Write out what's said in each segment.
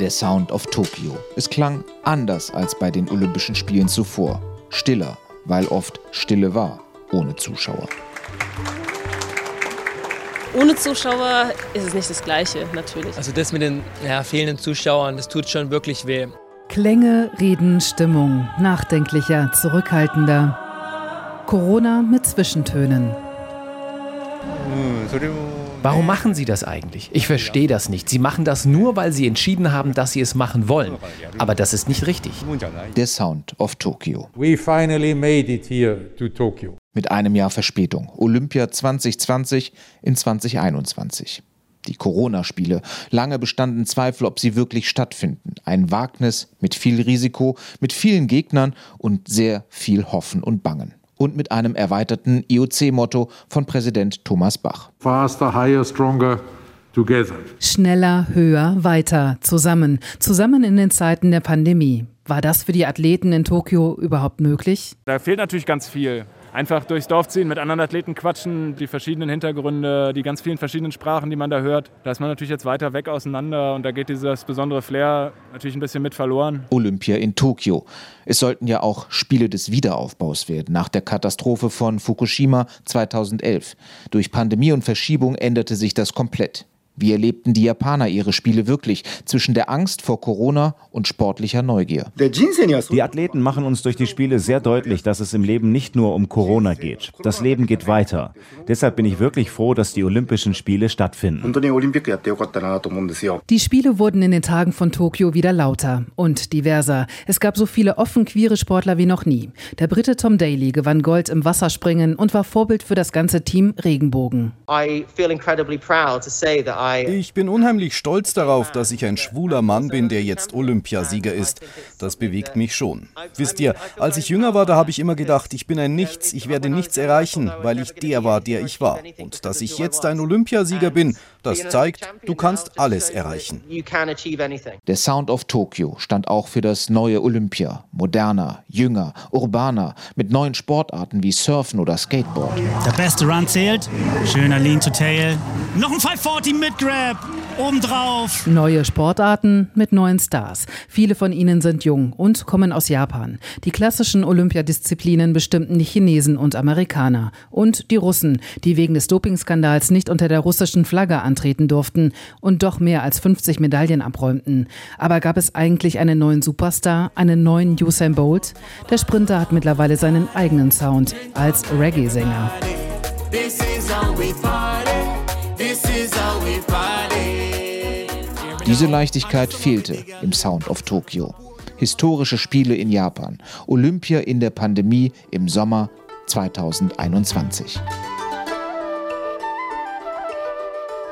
Der Sound of Tokio. Es klang anders als bei den Olympischen Spielen zuvor. Stiller, weil oft Stille war, ohne Zuschauer. Ohne Zuschauer ist es nicht das Gleiche, natürlich. Also das mit den ja, fehlenden Zuschauern, das tut schon wirklich weh. Klänge, Reden, Stimmung, nachdenklicher, zurückhaltender. Corona mit Zwischentönen. Warum machen Sie das eigentlich? Ich verstehe das nicht. Sie machen das nur, weil Sie entschieden haben, dass Sie es machen wollen. Aber das ist nicht richtig. Der Sound of Tokyo. We finally made it here to Tokyo. Mit einem Jahr Verspätung. Olympia 2020 in 2021. Die Corona-Spiele. Lange bestanden Zweifel, ob sie wirklich stattfinden. Ein Wagnis mit viel Risiko, mit vielen Gegnern und sehr viel Hoffen und Bangen und mit einem erweiterten IOC-Motto von Präsident Thomas Bach. Faster, higher, stronger. Together. Schneller, höher, weiter, zusammen. Zusammen in den Zeiten der Pandemie. War das für die Athleten in Tokio überhaupt möglich? Da fehlt natürlich ganz viel einfach durchs Dorf ziehen, mit anderen Athleten quatschen, die verschiedenen Hintergründe, die ganz vielen verschiedenen Sprachen, die man da hört. Da ist man natürlich jetzt weiter weg auseinander und da geht dieses besondere Flair natürlich ein bisschen mit verloren. Olympia in Tokio. Es sollten ja auch Spiele des Wiederaufbaus werden, nach der Katastrophe von Fukushima 2011. Durch Pandemie und Verschiebung änderte sich das komplett. Wie erlebten die Japaner ihre Spiele wirklich zwischen der Angst vor Corona und sportlicher Neugier? Die Athleten machen uns durch die Spiele sehr deutlich, dass es im Leben nicht nur um Corona geht. Das Leben geht weiter. Deshalb bin ich wirklich froh, dass die Olympischen Spiele stattfinden. Die Spiele wurden in den Tagen von Tokio wieder lauter und diverser. Es gab so viele offen queere Sportler wie noch nie. Der Brite Tom Daly gewann Gold im Wasserspringen und war Vorbild für das ganze Team Regenbogen. I feel incredibly proud to say that ich bin unheimlich stolz darauf, dass ich ein schwuler Mann bin, der jetzt Olympiasieger ist. Das bewegt mich schon. Wisst ihr, als ich jünger war, da habe ich immer gedacht, ich bin ein Nichts, ich werde nichts erreichen, weil ich der war, der ich war. Und dass ich jetzt ein Olympiasieger bin, das zeigt, du kannst alles erreichen. Der Sound of Tokyo stand auch für das neue Olympia. Moderner, jünger, urbaner, mit neuen Sportarten wie Surfen oder Skateboard. Der beste Run zählt. Schöner Lean to Tail. Noch ein 540 mit Grab. Obendrauf. Neue Sportarten mit neuen Stars. Viele von ihnen sind jung und kommen aus Japan. Die klassischen Olympiadisziplinen bestimmten die Chinesen und Amerikaner. Und die Russen, die wegen des Dopingskandals nicht unter der russischen Flagge antreten durften und doch mehr als 50 Medaillen abräumten. Aber gab es eigentlich einen neuen Superstar, einen neuen Usain Bolt? Der Sprinter hat mittlerweile seinen eigenen Sound als Reggae-Sänger. Diese Leichtigkeit fehlte im Sound of Tokyo. Historische Spiele in Japan, Olympia in der Pandemie im Sommer 2021.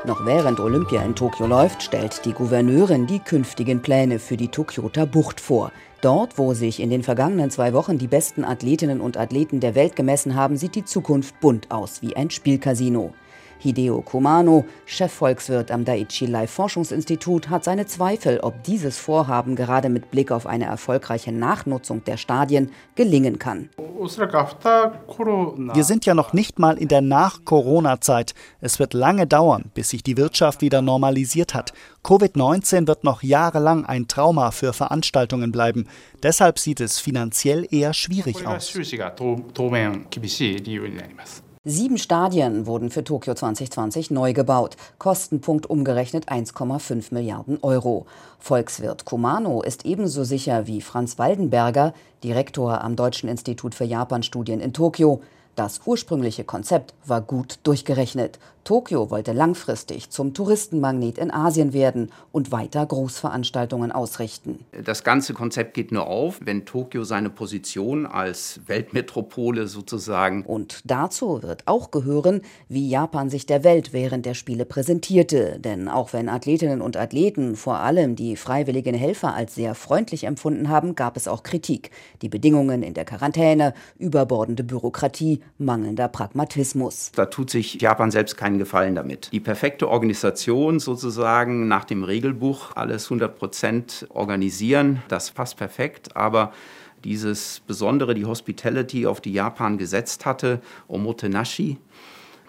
Noch während Olympia in Tokio läuft, stellt die Gouverneurin die künftigen Pläne für die Tokioter Bucht vor. Dort, wo sich in den vergangenen zwei Wochen die besten Athletinnen und Athleten der Welt gemessen haben, sieht die Zukunft bunt aus wie ein Spielcasino. Hideo Komano, Chefvolkswirt am Daiichi Life Forschungsinstitut, hat seine Zweifel, ob dieses Vorhaben gerade mit Blick auf eine erfolgreiche Nachnutzung der Stadien gelingen kann. Wir sind ja noch nicht mal in der Nach-Corona-Zeit. Es wird lange dauern, bis sich die Wirtschaft wieder normalisiert hat. Covid-19 wird noch jahrelang ein Trauma für Veranstaltungen bleiben. Deshalb sieht es finanziell eher schwierig aus. Sieben Stadien wurden für Tokio 2020 neu gebaut. Kostenpunkt umgerechnet 1,5 Milliarden Euro. Volkswirt Kumano ist ebenso sicher wie Franz Waldenberger, Direktor am Deutschen Institut für Japanstudien in Tokio. Das ursprüngliche Konzept war gut durchgerechnet. Tokio wollte langfristig zum Touristenmagnet in Asien werden und weiter Großveranstaltungen ausrichten. Das ganze Konzept geht nur auf, wenn Tokio seine Position als Weltmetropole sozusagen. Und dazu wird auch gehören, wie Japan sich der Welt während der Spiele präsentierte. Denn auch wenn Athletinnen und Athleten vor allem die freiwilligen Helfer als sehr freundlich empfunden haben, gab es auch Kritik. Die Bedingungen in der Quarantäne, überbordende Bürokratie, mangelnder Pragmatismus. Da tut sich Japan selbst keinen Gefallen damit. Die perfekte Organisation sozusagen nach dem Regelbuch, alles 100 Prozent organisieren, das passt perfekt, aber dieses Besondere, die Hospitality, auf die Japan gesetzt hatte, Omotenashi,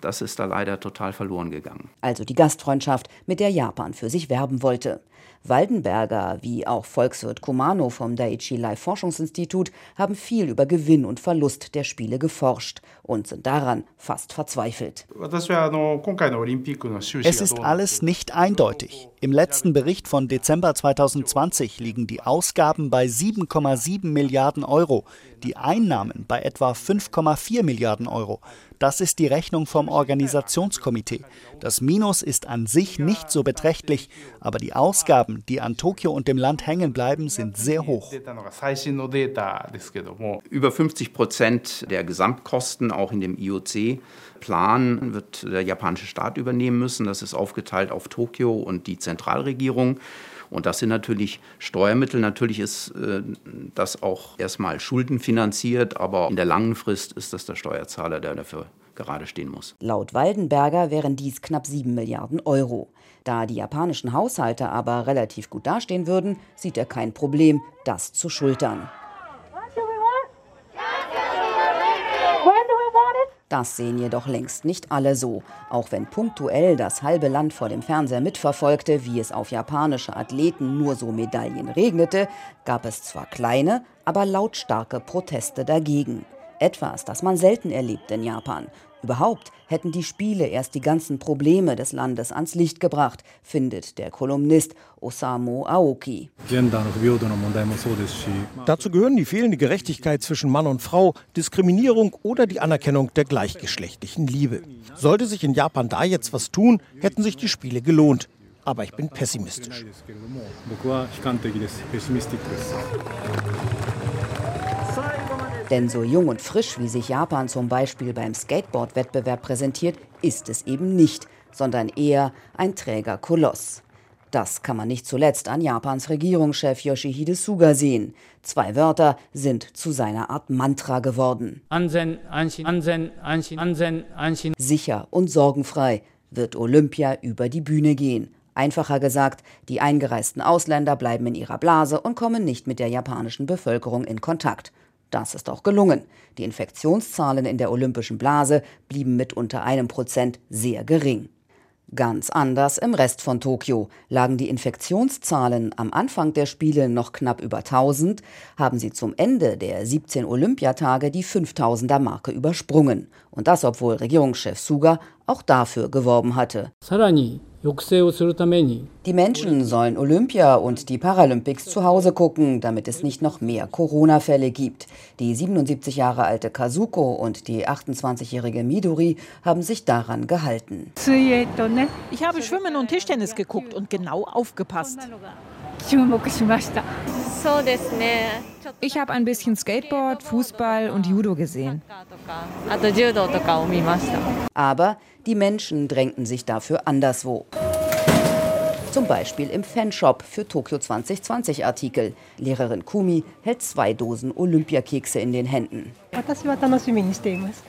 das ist da leider total verloren gegangen. Also die Gastfreundschaft, mit der Japan für sich werben wollte. Waldenberger wie auch Volkswirt Kumano vom Daiichi Life Forschungsinstitut haben viel über Gewinn und Verlust der Spiele geforscht und sind daran fast verzweifelt. Es ist alles nicht eindeutig. Im letzten Bericht von Dezember 2020 liegen die Ausgaben bei 7,7 Milliarden Euro, die Einnahmen bei etwa 5,4 Milliarden Euro. Das ist die Rechnung vom Organisationskomitee. Das Minus ist an sich nicht so beträchtlich, aber die Ausgaben, die an Tokio und dem Land hängen bleiben, sind sehr hoch. Über 50 Prozent der Gesamtkosten, auch in dem IOC-Plan, wird der japanische Staat übernehmen müssen. Das ist aufgeteilt auf Tokio und die Zentralregierung. Und das sind natürlich Steuermittel. Natürlich ist äh, das auch erstmal schuldenfinanziert, aber in der langen Frist ist das der Steuerzahler, der dafür gerade stehen muss. Laut Waldenberger wären dies knapp 7 Milliarden Euro. Da die japanischen Haushalte aber relativ gut dastehen würden, sieht er kein Problem, das zu schultern. Das sehen jedoch längst nicht alle so. Auch wenn punktuell das halbe Land vor dem Fernseher mitverfolgte, wie es auf japanische Athleten nur so Medaillen regnete, gab es zwar kleine, aber lautstarke Proteste dagegen. Etwas, das man selten erlebt in Japan. Überhaupt hätten die Spiele erst die ganzen Probleme des Landes ans Licht gebracht, findet der Kolumnist Osamu Aoki. Dazu gehören die fehlende Gerechtigkeit zwischen Mann und Frau, Diskriminierung oder die Anerkennung der gleichgeschlechtlichen Liebe. Sollte sich in Japan da jetzt was tun, hätten sich die Spiele gelohnt. Aber ich bin pessimistisch. Denn so jung und frisch, wie sich Japan zum Beispiel beim Skateboard-Wettbewerb präsentiert, ist es eben nicht, sondern eher ein träger Koloss. Das kann man nicht zuletzt an Japans Regierungschef Yoshihide Suga sehen. Zwei Wörter sind zu seiner Art Mantra geworden. Sicher und sorgenfrei wird Olympia über die Bühne gehen. Einfacher gesagt, die eingereisten Ausländer bleiben in ihrer Blase und kommen nicht mit der japanischen Bevölkerung in Kontakt. Das ist auch gelungen. Die Infektionszahlen in der olympischen Blase blieben mit unter einem Prozent sehr gering. Ganz anders im Rest von Tokio. Lagen die Infektionszahlen am Anfang der Spiele noch knapp über 1000, haben sie zum Ende der 17 Olympiatage die 5000er Marke übersprungen. Und das, obwohl Regierungschef Suga auch dafür geworben hatte. Die Menschen sollen Olympia und die Paralympics zu Hause gucken, damit es nicht noch mehr Corona-Fälle gibt. Die 77 Jahre alte Kazuko und die 28-jährige Midori haben sich daran gehalten. Ich habe Schwimmen und Tischtennis geguckt und genau aufgepasst. Ich habe ein bisschen Skateboard, Fußball und Judo gesehen. Aber die Menschen drängten sich dafür anderswo. Zum Beispiel im Fanshop für Tokio 2020 Artikel. Lehrerin Kumi hält zwei Dosen Olympiakekse in den Händen.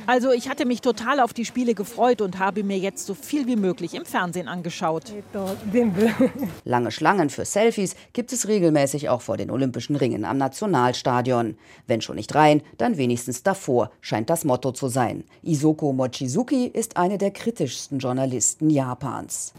Also ich hatte mich total auf die Spiele gefreut und habe mir jetzt so viel wie möglich im Fernsehen angeschaut. Lange Schlangen für Selfies gibt es regelmäßig auch vor den Olympischen Ringen am Nationalstadion. Wenn schon nicht rein, dann wenigstens davor, scheint das Motto zu sein. Isoko Mochizuki ist eine der kritischsten Journalisten Japans.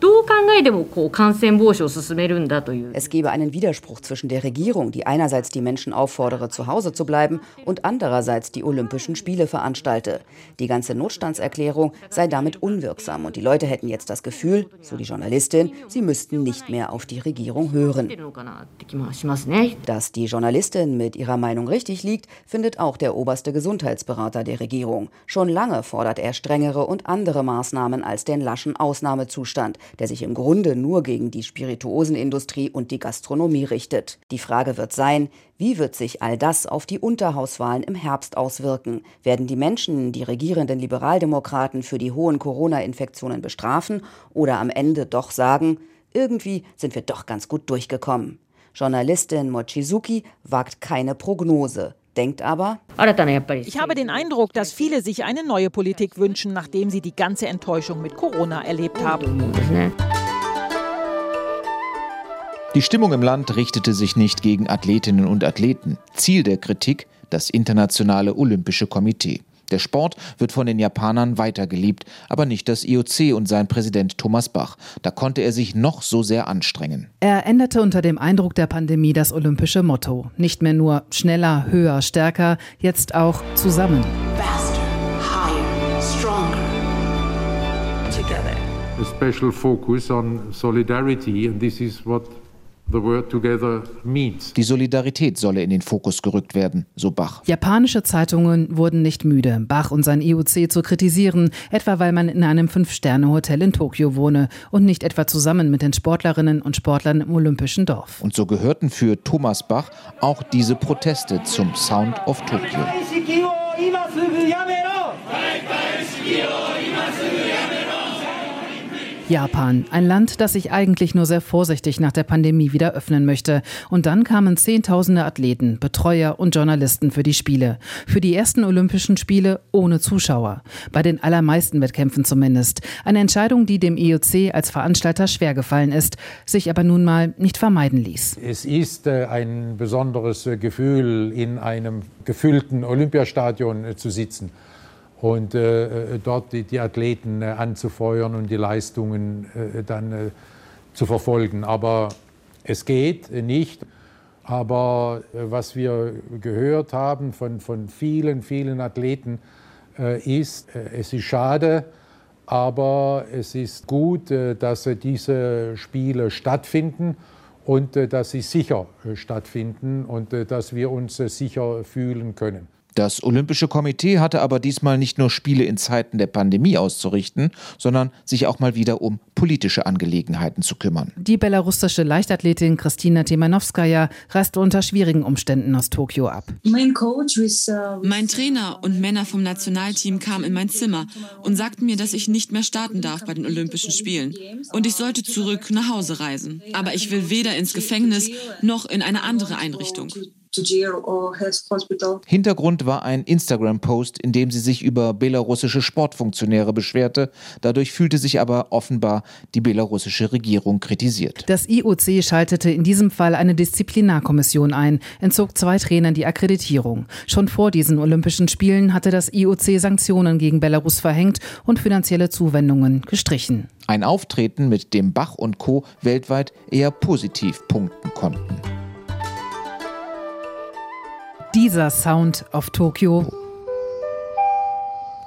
Es gebe einen Widerspruch zwischen der Regierung, die einerseits die Menschen auffordere, zu Hause zu bleiben, und andererseits die Olympischen Spiele veranstalte. Die ganze Notstandserklärung sei damit unwirksam und die Leute hätten jetzt das Gefühl, so die Journalistin, sie müssten nicht mehr auf die Regierung hören. Dass die Journalistin mit ihrer Meinung richtig liegt, findet auch der oberste Gesundheitsberater der Regierung. Schon lange fordert er strengere und andere Maßnahmen als den laschen Ausnahmezustand, der sich im Grunde nur gegen die Spirituosenindustrie und die Gastronomie richtet. Die Frage wird sein, wie wird sich all das auf die Unterhauswahlen im Herbst auswirken? Werden die Menschen die regierenden Liberaldemokraten für die hohen Corona-Infektionen bestrafen oder am Ende doch sagen, irgendwie sind wir doch ganz gut durchgekommen? Journalistin Mochizuki wagt keine Prognose denkt aber, ich habe den Eindruck, dass viele sich eine neue Politik wünschen, nachdem sie die ganze Enttäuschung mit Corona erlebt haben. Die Stimmung im Land richtete sich nicht gegen Athletinnen und Athleten. Ziel der Kritik das Internationale Olympische Komitee. Der Sport wird von den Japanern weitergeliebt, aber nicht das IOC und sein Präsident Thomas Bach. Da konnte er sich noch so sehr anstrengen. Er änderte unter dem Eindruck der Pandemie das olympische Motto. Nicht mehr nur schneller, höher, stärker, jetzt auch zusammen. Faster, higher, stronger. Together. A special focus on solidarity, and this is what Die Solidarität solle in den Fokus gerückt werden, so Bach. Japanische Zeitungen wurden nicht müde, Bach und sein IOC zu kritisieren, etwa weil man in einem Fünf-Sterne-Hotel in Tokio wohne und nicht etwa zusammen mit den Sportlerinnen und Sportlern im Olympischen Dorf. Und so gehörten für Thomas Bach auch diese Proteste zum Sound of Tokyo. Japan, ein Land, das sich eigentlich nur sehr vorsichtig nach der Pandemie wieder öffnen möchte. Und dann kamen Zehntausende Athleten, Betreuer und Journalisten für die Spiele. Für die ersten Olympischen Spiele ohne Zuschauer. Bei den allermeisten Wettkämpfen zumindest. Eine Entscheidung, die dem IOC als Veranstalter schwer gefallen ist, sich aber nun mal nicht vermeiden ließ. Es ist äh, ein besonderes äh, Gefühl, in einem gefüllten Olympiastadion äh, zu sitzen und äh, dort die, die Athleten äh, anzufeuern und die Leistungen äh, dann äh, zu verfolgen. Aber es geht nicht. Aber äh, was wir gehört haben von, von vielen, vielen Athleten äh, ist, es ist schade, aber es ist gut, dass diese Spiele stattfinden und dass sie sicher stattfinden und dass wir uns sicher fühlen können. Das Olympische Komitee hatte aber diesmal nicht nur Spiele in Zeiten der Pandemie auszurichten, sondern sich auch mal wieder um politische Angelegenheiten zu kümmern. Die belarussische Leichtathletin Kristina Timanowskaja reiste unter schwierigen Umständen aus Tokio ab. Mein Trainer und Männer vom Nationalteam kamen in mein Zimmer und sagten mir, dass ich nicht mehr starten darf bei den Olympischen Spielen und ich sollte zurück nach Hause reisen. Aber ich will weder ins Gefängnis noch in eine andere Einrichtung. Hintergrund war ein Instagram-Post, in dem sie sich über belarussische Sportfunktionäre beschwerte. Dadurch fühlte sich aber offenbar die belarussische Regierung kritisiert. Das IOC schaltete in diesem Fall eine Disziplinarkommission ein, entzog zwei Trainern die Akkreditierung. Schon vor diesen Olympischen Spielen hatte das IOC Sanktionen gegen Belarus verhängt und finanzielle Zuwendungen gestrichen. Ein Auftreten, mit dem Bach und Co. weltweit eher positiv punkten konnten. Dieser Sound auf Tokio.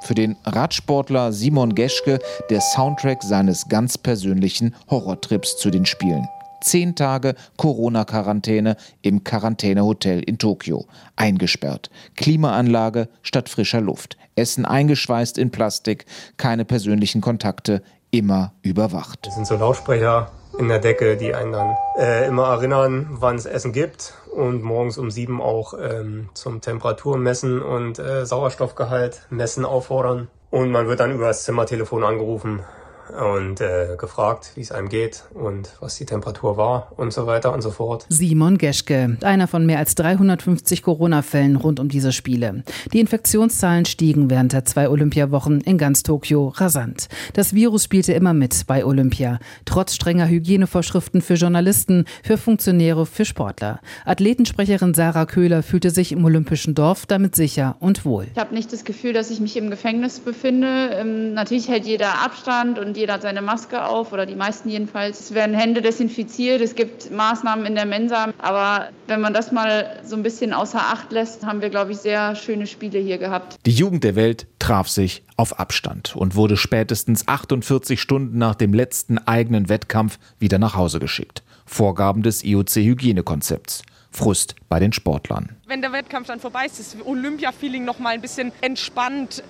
Für den Radsportler Simon Geschke der Soundtrack seines ganz persönlichen Horrortrips zu den Spielen. Zehn Tage Corona-Quarantäne im Quarantänehotel in Tokio. Eingesperrt. Klimaanlage statt frischer Luft. Essen eingeschweißt in Plastik. Keine persönlichen Kontakte. Immer überwacht. Das sind so Lautsprecher in der Decke, die einen dann äh, immer erinnern, wann es Essen gibt und morgens um sieben auch ähm, zum Temperaturmessen und äh, Sauerstoffgehalt messen auffordern. Und man wird dann über das Zimmertelefon angerufen und äh, gefragt, wie es einem geht und was die Temperatur war und so weiter und so fort. Simon Geschke, einer von mehr als 350 Corona-Fällen rund um diese Spiele. Die Infektionszahlen stiegen während der zwei Olympiawochen in ganz Tokio rasant. Das Virus spielte immer mit bei Olympia, trotz strenger Hygienevorschriften für Journalisten, für Funktionäre, für Sportler. Athletensprecherin Sarah Köhler fühlte sich im Olympischen Dorf damit sicher und wohl. Ich habe nicht das Gefühl, dass ich mich im Gefängnis befinde. Ähm, natürlich hält jeder Abstand und jeder hat seine Maske auf oder die meisten jedenfalls. Es werden Hände desinfiziert, es gibt Maßnahmen in der Mensa. Aber wenn man das mal so ein bisschen außer Acht lässt, haben wir, glaube ich, sehr schöne Spiele hier gehabt. Die Jugend der Welt traf sich auf Abstand und wurde spätestens 48 Stunden nach dem letzten eigenen Wettkampf wieder nach Hause geschickt. Vorgaben des IOC-Hygienekonzepts. Frust bei den Sportlern. Wenn der Wettkampf dann vorbei ist, das Olympia-Feeling noch mal ein bisschen entspannt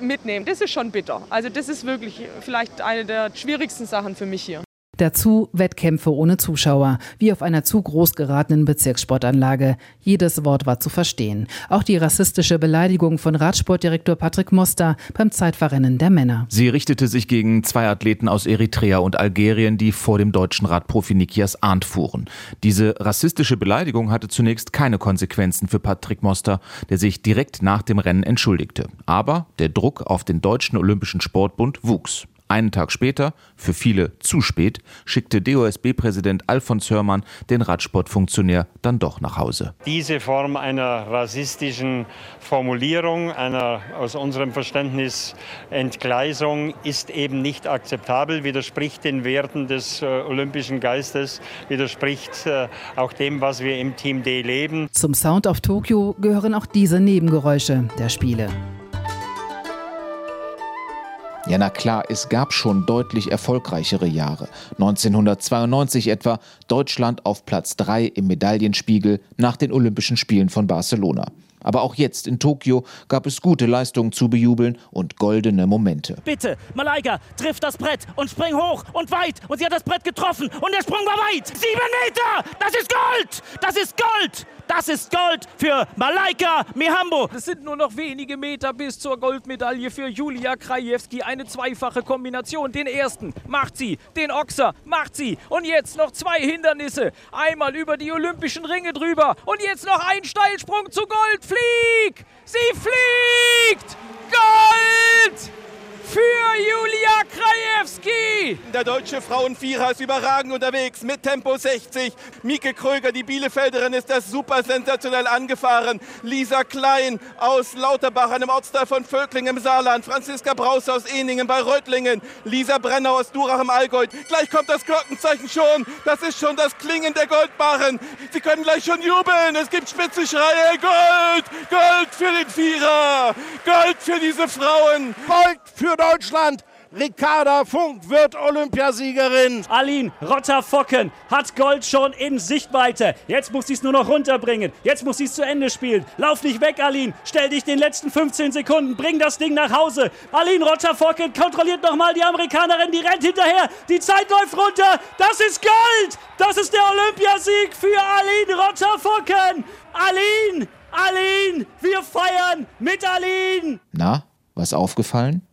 mitnehmen. Das ist schon bitter. Also das ist wirklich vielleicht eine der schwierigsten Sachen für mich hier. Dazu Wettkämpfe ohne Zuschauer, wie auf einer zu groß geratenen Bezirkssportanlage. Jedes Wort war zu verstehen. Auch die rassistische Beleidigung von Radsportdirektor Patrick Moster beim Zeitverrennen der Männer. Sie richtete sich gegen zwei Athleten aus Eritrea und Algerien, die vor dem deutschen Radprofi Nikias Arndt fuhren. Diese rassistische Beleidigung hatte zunächst keine Konsequenzen für Patrick Moster, der sich direkt nach dem Rennen entschuldigte. Aber der Druck auf den Deutschen Olympischen Sportbund wuchs. Einen Tag später, für viele zu spät, schickte DOSB-Präsident Alfons Hörmann den Radsportfunktionär dann doch nach Hause. Diese Form einer rassistischen Formulierung, einer aus unserem Verständnis Entgleisung, ist eben nicht akzeptabel, widerspricht den Werten des äh, olympischen Geistes, widerspricht äh, auch dem, was wir im Team D leben. Zum Sound of Tokyo gehören auch diese Nebengeräusche der Spiele. Ja, na klar, es gab schon deutlich erfolgreichere Jahre. 1992 etwa Deutschland auf Platz 3 im Medaillenspiegel nach den Olympischen Spielen von Barcelona. Aber auch jetzt in Tokio gab es gute Leistungen zu bejubeln und goldene Momente. Bitte, Malaika trifft das Brett und spring hoch und weit. Und sie hat das Brett getroffen und der Sprung war weit. Sieben Meter! Das ist Gold! Das ist Gold! Das ist Gold für Malaika Mihambo. Es sind nur noch wenige Meter bis zur Goldmedaille für Julia Krajewski. Eine zweifache Kombination. Den ersten macht sie, den Ochser macht sie. Und jetzt noch zwei Hindernisse. Einmal über die Olympischen Ringe drüber. Und jetzt noch ein Steilsprung zu Gold. Flieg! Sie fliegt! Gold! Für Julia Krajewski. Der deutsche Frauenvierer ist überragend unterwegs mit Tempo 60. Mieke Kröger, die Bielefelderin, ist das super sensationell angefahren. Lisa Klein aus Lauterbach, einem Ortsteil von Völkling im Saarland. Franziska Braus aus Eningen bei Reutlingen. Lisa Brenner aus Durach im Allgäu. Gleich kommt das Glockenzeichen schon. Das ist schon das Klingen der Goldbarren. Sie können gleich schon jubeln. Es gibt spitze Schreie. Gold! Gold für den Vierer! Gold für diese Frauen! Gold für Deutschland. Ricarda Funk wird Olympiasiegerin. Aline Rotter-Focken hat Gold schon in Sichtweite. Jetzt muss sie es nur noch runterbringen. Jetzt muss sie es zu Ende spielen. Lauf nicht weg, Aline. Stell dich den letzten 15 Sekunden. Bring das Ding nach Hause. Aline Rotter-Focken kontrolliert nochmal die Amerikanerin. Die rennt hinterher. Die Zeit läuft runter. Das ist Gold. Das ist der Olympiasieg für Aline Rotter-Focken. Aline, Aline, wir feiern mit Aline. Na, was aufgefallen?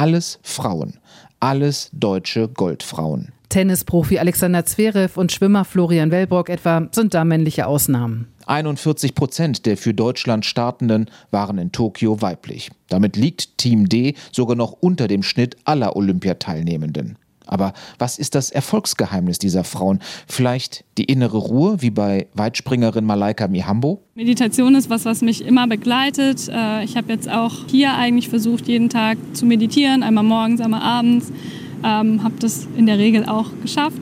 Alles Frauen. Alles deutsche Goldfrauen. Tennisprofi Alexander Zverev und Schwimmer Florian Wellbrock etwa sind da männliche Ausnahmen. 41 Prozent der für Deutschland Startenden waren in Tokio weiblich. Damit liegt Team D sogar noch unter dem Schnitt aller Olympiateilnehmenden. Aber was ist das Erfolgsgeheimnis dieser Frauen? Vielleicht die innere Ruhe, wie bei Weitspringerin Malaika Mihambo? Meditation ist was, was mich immer begleitet. Äh, ich habe jetzt auch hier eigentlich versucht, jeden Tag zu meditieren, einmal morgens, einmal abends. Ähm, habe das in der Regel auch geschafft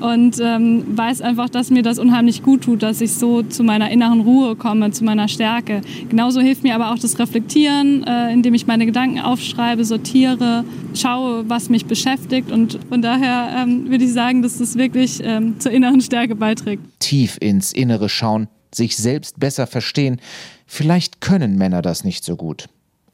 und ähm, weiß einfach, dass mir das unheimlich gut tut, dass ich so zu meiner inneren Ruhe komme, zu meiner Stärke. Genauso hilft mir aber auch das Reflektieren, äh, indem ich meine Gedanken aufschreibe, sortiere, schaue, was mich beschäftigt und von daher ähm, würde ich sagen, dass das wirklich ähm, zur inneren Stärke beiträgt. Tief ins Innere schauen, sich selbst besser verstehen. Vielleicht können Männer das nicht so gut.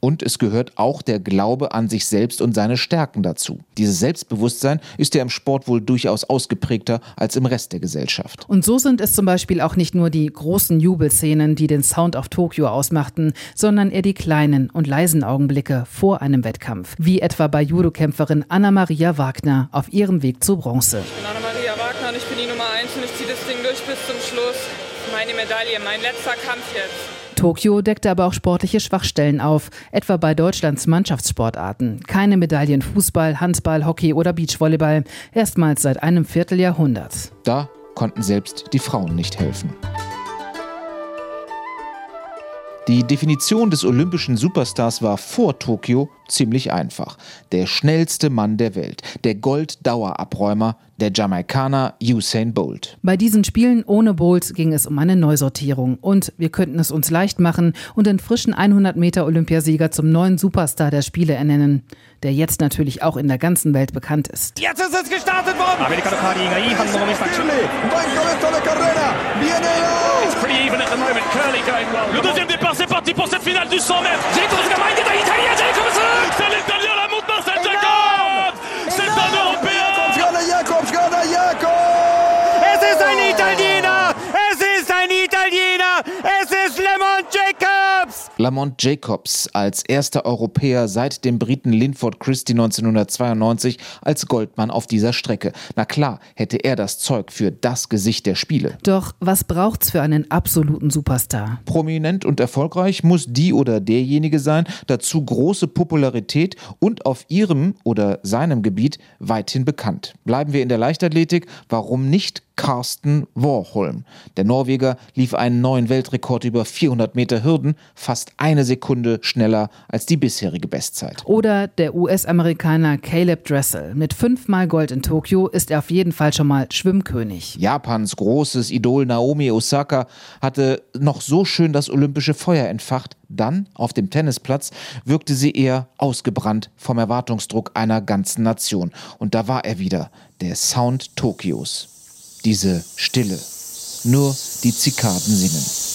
Und es gehört auch der Glaube an sich selbst und seine Stärken dazu. Dieses Selbstbewusstsein ist ja im Sport wohl durchaus ausgeprägter als im Rest der Gesellschaft. Und so sind es zum Beispiel auch nicht nur die großen Jubelszenen, die den Sound of Tokio ausmachten, sondern eher die kleinen und leisen Augenblicke vor einem Wettkampf. Wie etwa bei Judokämpferin Anna-Maria Wagner auf ihrem Weg zu Bronze. Ich bin Anna-Maria Wagner und ich bin die Nummer 1 und ich ziehe das Ding durch bis zum Schluss. Meine Medaille, mein letzter Kampf jetzt. Tokio deckte aber auch sportliche Schwachstellen auf, etwa bei Deutschlands Mannschaftssportarten. Keine Medaillen Fußball, Handball, Hockey oder Beachvolleyball, erstmals seit einem Vierteljahrhundert. Da konnten selbst die Frauen nicht helfen. Die Definition des olympischen Superstars war vor Tokio ziemlich einfach. Der schnellste Mann der Welt, der Golddauerabräumer, der Jamaikaner Usain Bolt. Bei diesen Spielen ohne Bolt ging es um eine Neusortierung und wir könnten es uns leicht machen und den frischen 100 Meter Olympiasieger zum neuen Superstar der Spiele ernennen, der jetzt natürlich auch in der ganzen Welt bekannt ist. Jetzt ist es gestartet worden. It's pretty even at the moment. Curly going well. Le deuxième départ, c'est parti pour cette finale du 100 mètres. Gemeinde der Italiener, Jacobs. C'est l'Italien, la monte Lamont Jacobs als erster Europäer seit dem Briten Linford Christie 1992 als Goldmann auf dieser Strecke. Na klar, hätte er das Zeug für das Gesicht der Spiele. Doch was braucht's für einen absoluten Superstar? Prominent und erfolgreich muss die oder derjenige sein, dazu große Popularität und auf ihrem oder seinem Gebiet weithin bekannt. Bleiben wir in der Leichtathletik, warum nicht Carsten Warholm. Der Norweger lief einen neuen Weltrekord über 400 Meter Hürden, fast eine Sekunde schneller als die bisherige Bestzeit. Oder der US-Amerikaner Caleb Dressel. Mit fünfmal Gold in Tokio ist er auf jeden Fall schon mal Schwimmkönig. Japans großes Idol Naomi Osaka hatte noch so schön das olympische Feuer entfacht. Dann, auf dem Tennisplatz, wirkte sie eher ausgebrannt vom Erwartungsdruck einer ganzen Nation. Und da war er wieder, der Sound Tokios diese Stille. Nur die Zikaden singen.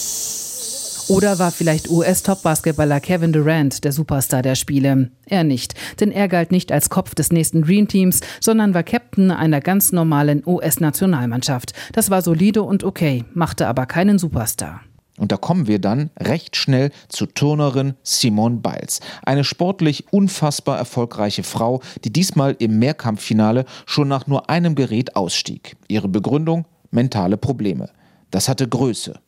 Oder war vielleicht US-Top-Basketballer Kevin Durant der Superstar der Spiele? Er nicht, denn er galt nicht als Kopf des nächsten Dream Teams, sondern war Captain einer ganz normalen US-Nationalmannschaft. Das war solide und okay, machte aber keinen Superstar. Und da kommen wir dann recht schnell zur Turnerin Simone Biles. Eine sportlich unfassbar erfolgreiche Frau, die diesmal im Mehrkampffinale schon nach nur einem Gerät ausstieg. Ihre Begründung? Mentale Probleme. Das hatte Größe.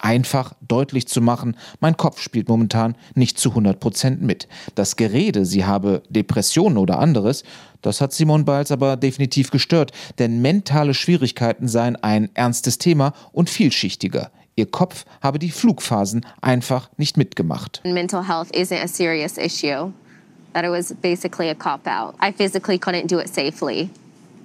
Einfach deutlich zu machen, mein Kopf spielt momentan nicht zu 100 Prozent mit. Das Gerede, sie habe Depressionen oder anderes, das hat Simone Biles aber definitiv gestört, denn mentale Schwierigkeiten seien ein ernstes Thema und vielschichtiger. Ihr Kopf habe die Flugphasen einfach nicht mitgemacht. Mental health isn't a serious issue. That it was basically a cop out. I physically couldn't do it safely.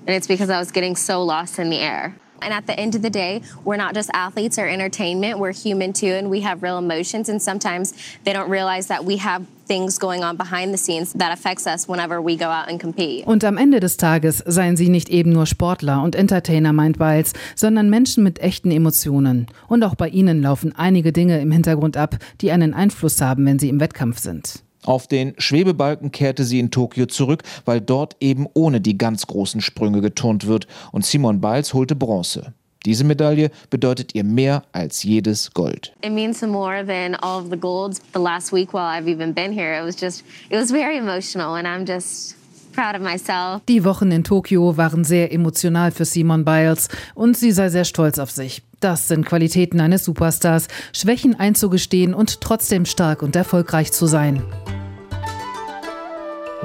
And it's because I was getting so lost in the air. And at the end of the day, we're not just athletes or entertainment, we're human too, and we have real emotions. And sometimes they don't realize that we have things going on behind the scenes that affects us whenever we go out and compete. Und am Ende des Tages seien sie nicht eben nur Sportler und Entertainer, meint Biles, sondern Menschen mit echten Emotionen. Und auch bei ihnen laufen einige Dinge im Hintergrund ab, die einen Einfluss haben, wenn sie im Wettkampf sind. Auf den Schwebebalken kehrte sie in Tokio zurück, weil dort eben ohne die ganz großen Sprünge geturnt wird und Simon Biles holte Bronze. Diese Medaille bedeutet ihr mehr als jedes Gold. It means more than all of the golds. The last week while I've even been here, it was just it was very emotional and I'm just proud of myself. Die Wochen in Tokio waren sehr emotional für Simon Biles und sie sei sehr stolz auf sich. Das sind Qualitäten eines Superstars, Schwächen einzugestehen und trotzdem stark und erfolgreich zu sein.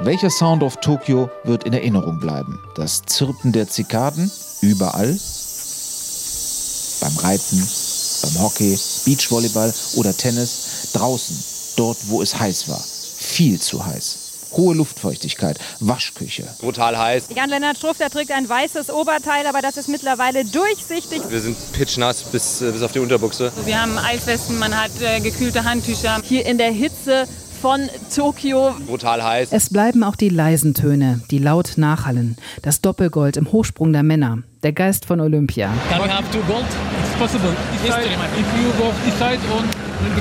Welcher Sound of Tokio wird in Erinnerung bleiben? Das Zirpen der Zikaden überall? Beim Reiten, beim Hockey, Beachvolleyball oder Tennis? Draußen, dort wo es heiß war. Viel zu heiß. Hohe Luftfeuchtigkeit, Waschküche. Brutal heiß. Jan-Lennart Struff, der trägt ein weißes Oberteil, aber das ist mittlerweile durchsichtig. Wir sind pitchnass bis, bis auf die Unterbuchse. Wir haben Eiswesten, man hat äh, gekühlte Handtücher. Hier in der Hitze von Tokio. Brutal heiß. Es bleiben auch die leisen Töne, die laut nachhallen. Das Doppelgold im Hochsprung der Männer. Der Geist von Olympia. Can we have two gold? It's possible. History, if you go decide on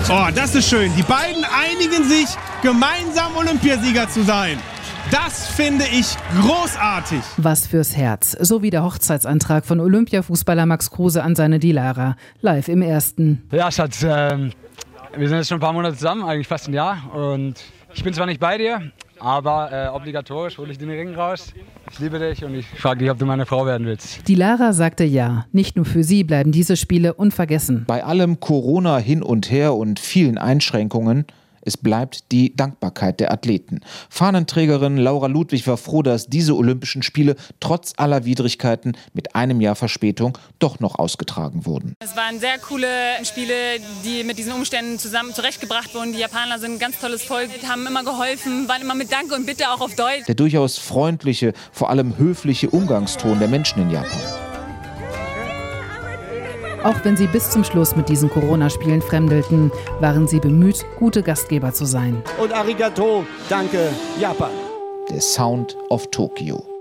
Oh, das ist schön. Die beiden einigen sich, gemeinsam Olympiasieger zu sein. Das finde ich großartig. Was fürs Herz. So wie der Hochzeitsantrag von Olympiafußballer Max Kruse an seine Dilara. Live im ersten. Ja, Schatz, ähm, wir sind jetzt schon ein paar Monate zusammen, eigentlich fast ein Jahr. Und ich bin zwar nicht bei dir, aber äh, obligatorisch hole ich den Ring raus. Ich liebe dich und ich frage dich, ob du meine Frau werden willst. Die Lara sagte ja. Nicht nur für sie bleiben diese Spiele unvergessen. Bei allem Corona hin und her und vielen Einschränkungen es bleibt die Dankbarkeit der Athleten. Fahnenträgerin Laura Ludwig war froh, dass diese Olympischen Spiele trotz aller Widrigkeiten mit einem Jahr Verspätung doch noch ausgetragen wurden. Es waren sehr coole Spiele, die mit diesen Umständen zusammen zurechtgebracht wurden. Die Japaner sind ein ganz tolles Volk, haben immer geholfen, waren immer mit Danke und Bitte auch auf Deutsch. Der durchaus freundliche, vor allem höfliche Umgangston der Menschen in Japan. Auch wenn sie bis zum Schluss mit diesen Corona-Spielen fremdelten, waren sie bemüht, gute Gastgeber zu sein. Und Arigato, danke, Japan. Der Sound of Tokio.